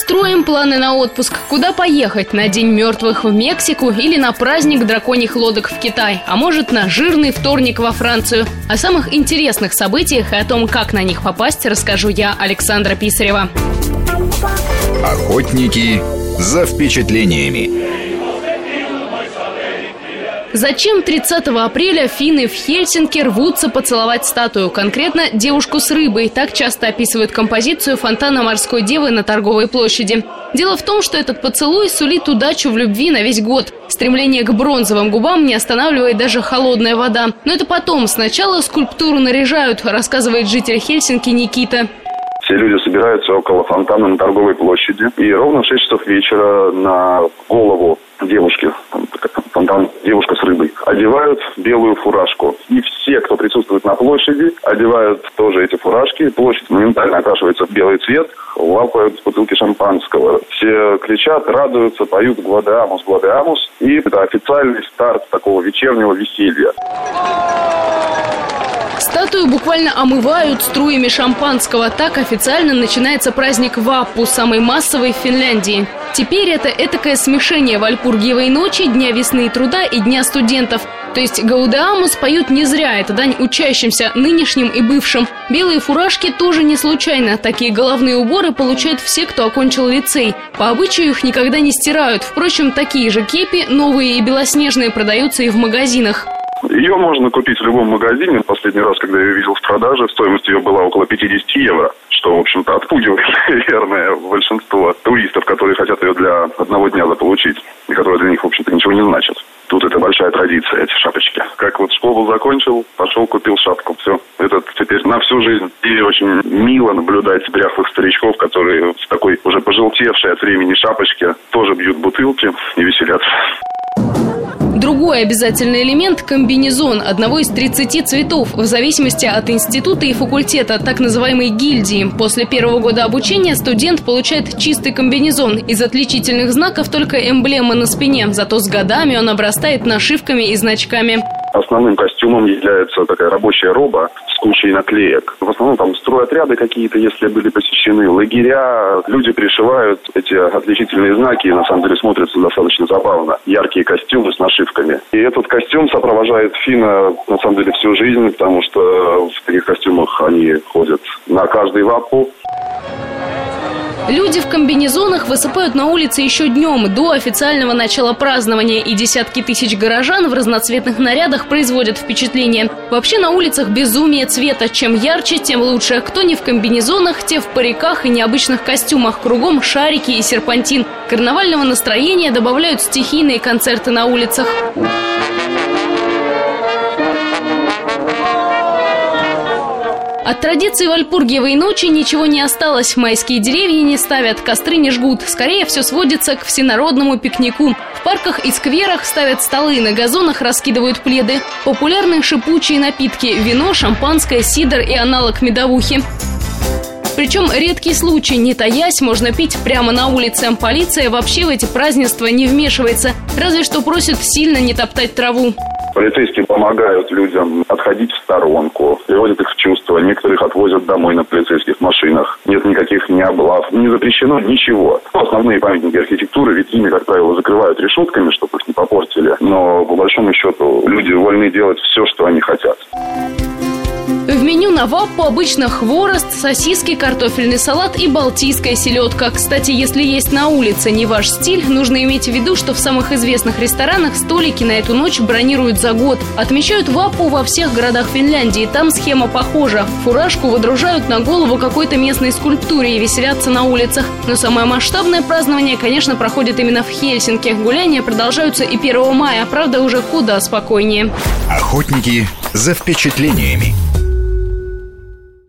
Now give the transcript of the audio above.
Строим планы на отпуск. Куда поехать? На День мертвых в Мексику или на праздник драконьих лодок в Китай? А может, на жирный вторник во Францию? О самых интересных событиях и о том, как на них попасть, расскажу я, Александра Писарева. Охотники за впечатлениями. Зачем 30 апреля финны в Хельсинки рвутся поцеловать статую? Конкретно девушку с рыбой. Так часто описывают композицию фонтана морской девы на торговой площади. Дело в том, что этот поцелуй сулит удачу в любви на весь год. Стремление к бронзовым губам не останавливает даже холодная вода. Но это потом. Сначала скульптуру наряжают, рассказывает житель Хельсинки Никита. Все люди собираются около фонтана на торговой площади. И ровно в 6 часов вечера на голову девушки, фонтан девушка с рыбой, одевают белую фуражку. И все, кто присутствует на площади, одевают тоже эти фуражки. Площадь моментально окрашивается в белый цвет, лапают бутылки шампанского. Все кричат, радуются, поют «Гладеамус, Гладеамус». И это официальный старт такого вечернего веселья. Статую буквально омывают струями шампанского. Так официально начинается праздник Ваппу, самый массовый в Финляндии. Теперь это этакое смешение Вальпургиевой ночи, Дня весны и труда и Дня студентов. То есть Гаудеамус поют не зря, это дань учащимся, нынешним и бывшим. Белые фуражки тоже не случайно. Такие головные уборы получают все, кто окончил лицей. По обычаю их никогда не стирают. Впрочем, такие же кепи, новые и белоснежные, продаются и в магазинах. Ее можно купить в любом магазине. Последний раз, когда я ее видел в продаже, стоимость ее была около 50 евро, что, в общем-то, отпугивает, наверное, большинство туристов, которые хотят ее для одного дня заполучить, и которые для них, в общем-то, ничего не значат. Тут это большая традиция, эти шапочки. Как вот школу закончил, пошел, купил шапку. Все. Это теперь на всю жизнь. И очень мило наблюдать бряхлых старичков, которые с такой уже пожелтевшей от времени шапочки тоже бьют бутылки и веселятся. Другой обязательный элемент – комбинезон одного из 30 цветов, в зависимости от института и факультета, так называемой гильдии. После первого года обучения студент получает чистый комбинезон. Из отличительных знаков только эмблема на спине, зато с годами он обрастает нашивками и значками. Основным костюмом является такая рабочая роба с кучей наклеек. В основном там стройотряды какие-то, если были посещены, лагеря. Люди пришивают эти отличительные знаки и на самом деле смотрятся достаточно забавно. Яркие костюмы с нашивками. И этот костюм сопровождает Фина на самом деле всю жизнь, потому что в таких костюмах они ходят на каждый вапу. Люди в комбинезонах высыпают на улице еще днем, до официального начала празднования, и десятки тысяч горожан в разноцветных нарядах производят впечатление. Вообще на улицах безумие цвета. Чем ярче, тем лучше. Кто не в комбинезонах, те в париках и необычных костюмах. Кругом шарики и серпантин. Карнавального настроения добавляют стихийные концерты на улицах. От традиции Вальпургиевой ночи ничего не осталось. Майские деревья не ставят, костры не жгут. Скорее все сводится к всенародному пикнику. В парках и скверах ставят столы, на газонах раскидывают пледы. Популярны шипучие напитки – вино, шампанское, сидр и аналог медовухи. Причем редкий случай, не таясь, можно пить прямо на улице. Полиция вообще в эти празднества не вмешивается, разве что просит сильно не топтать траву. Полицейские помогают людям отходить в сторонку, приводят их в чувство. Некоторых отвозят домой на полицейских машинах. Нет никаких ни не запрещено ничего. Основные памятники архитектуры, витрины, как правило, закрывают решетками, чтобы их не попортили. Но, по большому счету, люди вольны делать все, что они хотят. На ваппу обычно хворост, сосиски, картофельный салат и балтийская селедка. Кстати, если есть на улице не ваш стиль, нужно иметь в виду, что в самых известных ресторанах столики на эту ночь бронируют за год. Отмечают ваппу во всех городах Финляндии. Там схема похожа. Фуражку выдружают на голову какой-то местной скульптуре и веселятся на улицах. Но самое масштабное празднование, конечно, проходит именно в Хельсинки. Гуляния продолжаются и 1 мая, правда, уже куда спокойнее. Охотники за впечатлениями.